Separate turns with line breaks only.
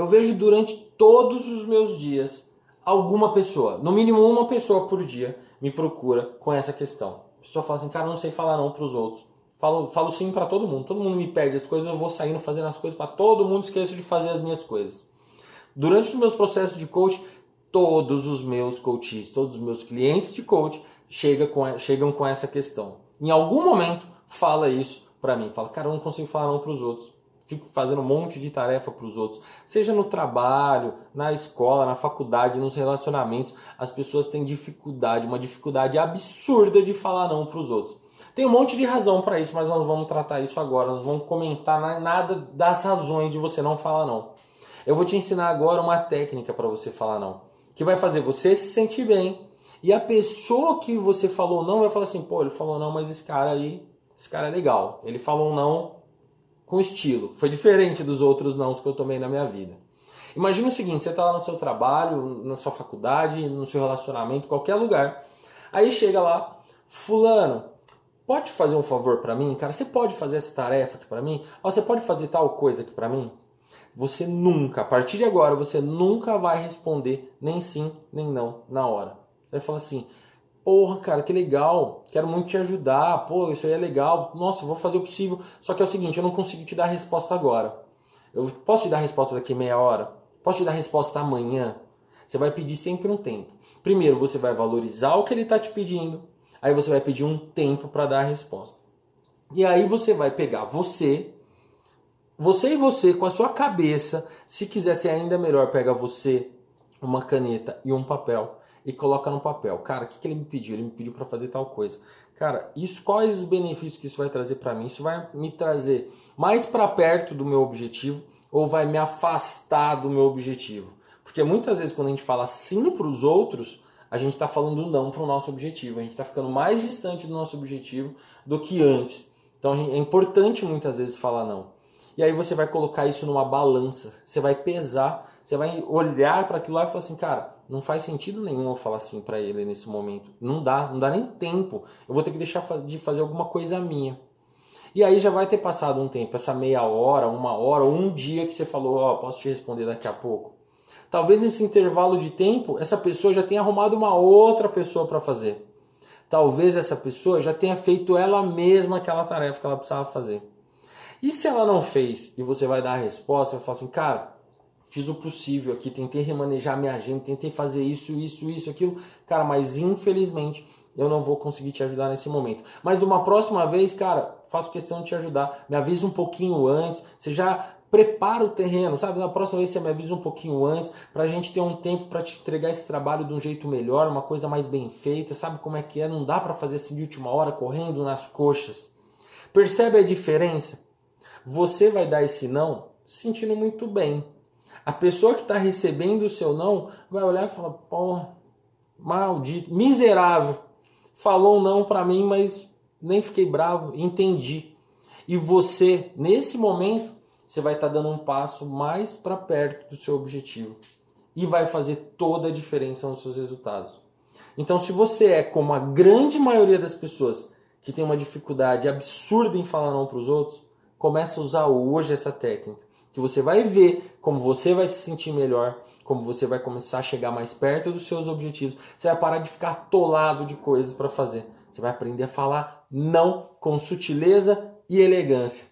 Eu vejo durante todos os meus dias alguma pessoa, no mínimo uma pessoa por dia, me procura com essa questão. A pessoa fala assim, cara, não sei falar não para os outros. Falo, falo sim para todo mundo. Todo mundo me pede as coisas, eu vou saindo fazendo as coisas para todo mundo, esqueço de fazer as minhas coisas. Durante os meus processos de coach, todos os meus coaches, todos os meus clientes de coach chegam com, chegam com essa questão. Em algum momento, fala isso para mim. Fala, cara, eu não consigo falar não para os outros. Fico fazendo um monte de tarefa para os outros. Seja no trabalho, na escola, na faculdade, nos relacionamentos, as pessoas têm dificuldade, uma dificuldade absurda de falar não para os outros. Tem um monte de razão para isso, mas nós vamos tratar isso agora. Nós vamos comentar nada das razões de você não falar não. Eu vou te ensinar agora uma técnica para você falar não, que vai fazer você se sentir bem e a pessoa que você falou não vai falar assim, pô, ele falou não, mas esse cara aí, esse cara é legal. Ele falou não com estilo. Foi diferente dos outros não que eu tomei na minha vida. Imagina o seguinte, você está lá no seu trabalho, na sua faculdade, no seu relacionamento, qualquer lugar. Aí chega lá, fulano, pode fazer um favor para mim, cara? Você pode fazer essa tarefa aqui para mim? Ou você pode fazer tal coisa aqui para mim? Você nunca, a partir de agora, você nunca vai responder nem sim, nem não na hora. Vai falar assim: Porra, cara, que legal, quero muito te ajudar, pô, isso aí é legal, nossa, vou fazer o possível. Só que é o seguinte, eu não consigo te dar a resposta agora. Eu posso te dar a resposta daqui meia hora? Posso te dar a resposta amanhã? Você vai pedir sempre um tempo. Primeiro, você vai valorizar o que ele está te pedindo, aí você vai pedir um tempo para dar a resposta. E aí você vai pegar você você e você, com a sua cabeça, se quiser ser ainda melhor, pega você, uma caneta e um papel e coloca no papel. Cara, o que, que ele me pediu? Ele me pediu para fazer tal coisa. Cara, isso, quais os benefícios que isso vai trazer para mim? Isso vai me trazer mais para perto do meu objetivo ou vai me afastar do meu objetivo? Porque muitas vezes quando a gente fala sim para os outros, a gente está falando não para o nosso objetivo. A gente está ficando mais distante do nosso objetivo do que antes. Então é importante muitas vezes falar não. E aí você vai colocar isso numa balança, você vai pesar, você vai olhar para aquilo lá e falar assim, cara, não faz sentido nenhum eu falar assim para ele nesse momento. Não dá, não dá nem tempo. Eu vou ter que deixar de fazer alguma coisa minha. E aí já vai ter passado um tempo, essa meia hora, uma hora, um dia que você falou, ó, oh, posso te responder daqui a pouco. Talvez nesse intervalo de tempo, essa pessoa já tenha arrumado uma outra pessoa para fazer. Talvez essa pessoa já tenha feito ela mesma aquela tarefa que ela precisava fazer. E se ela não fez e você vai dar a resposta, vai falar assim, cara, fiz o possível aqui, tentei remanejar minha agenda, tentei fazer isso, isso, isso, aquilo, cara, mas infelizmente eu não vou conseguir te ajudar nesse momento. Mas de uma próxima vez, cara, faço questão de te ajudar. Me avisa um pouquinho antes, você já prepara o terreno, sabe? Na próxima vez você me avisa um pouquinho antes, para a gente ter um tempo para te entregar esse trabalho de um jeito melhor, uma coisa mais bem feita, sabe como é que é? Não dá para fazer assim de última hora, correndo nas coxas. Percebe a diferença? Você vai dar esse não se sentindo muito bem. A pessoa que está recebendo o seu não vai olhar e falar: pô, maldito, miserável, falou não para mim, mas nem fiquei bravo, entendi. E você, nesse momento, você vai estar tá dando um passo mais para perto do seu objetivo e vai fazer toda a diferença nos seus resultados. Então, se você é como a grande maioria das pessoas que tem uma dificuldade absurda em falar não para os outros, Começa a usar hoje essa técnica, que você vai ver como você vai se sentir melhor, como você vai começar a chegar mais perto dos seus objetivos. Você vai parar de ficar atolado de coisas para fazer. Você vai aprender a falar não com sutileza e elegância.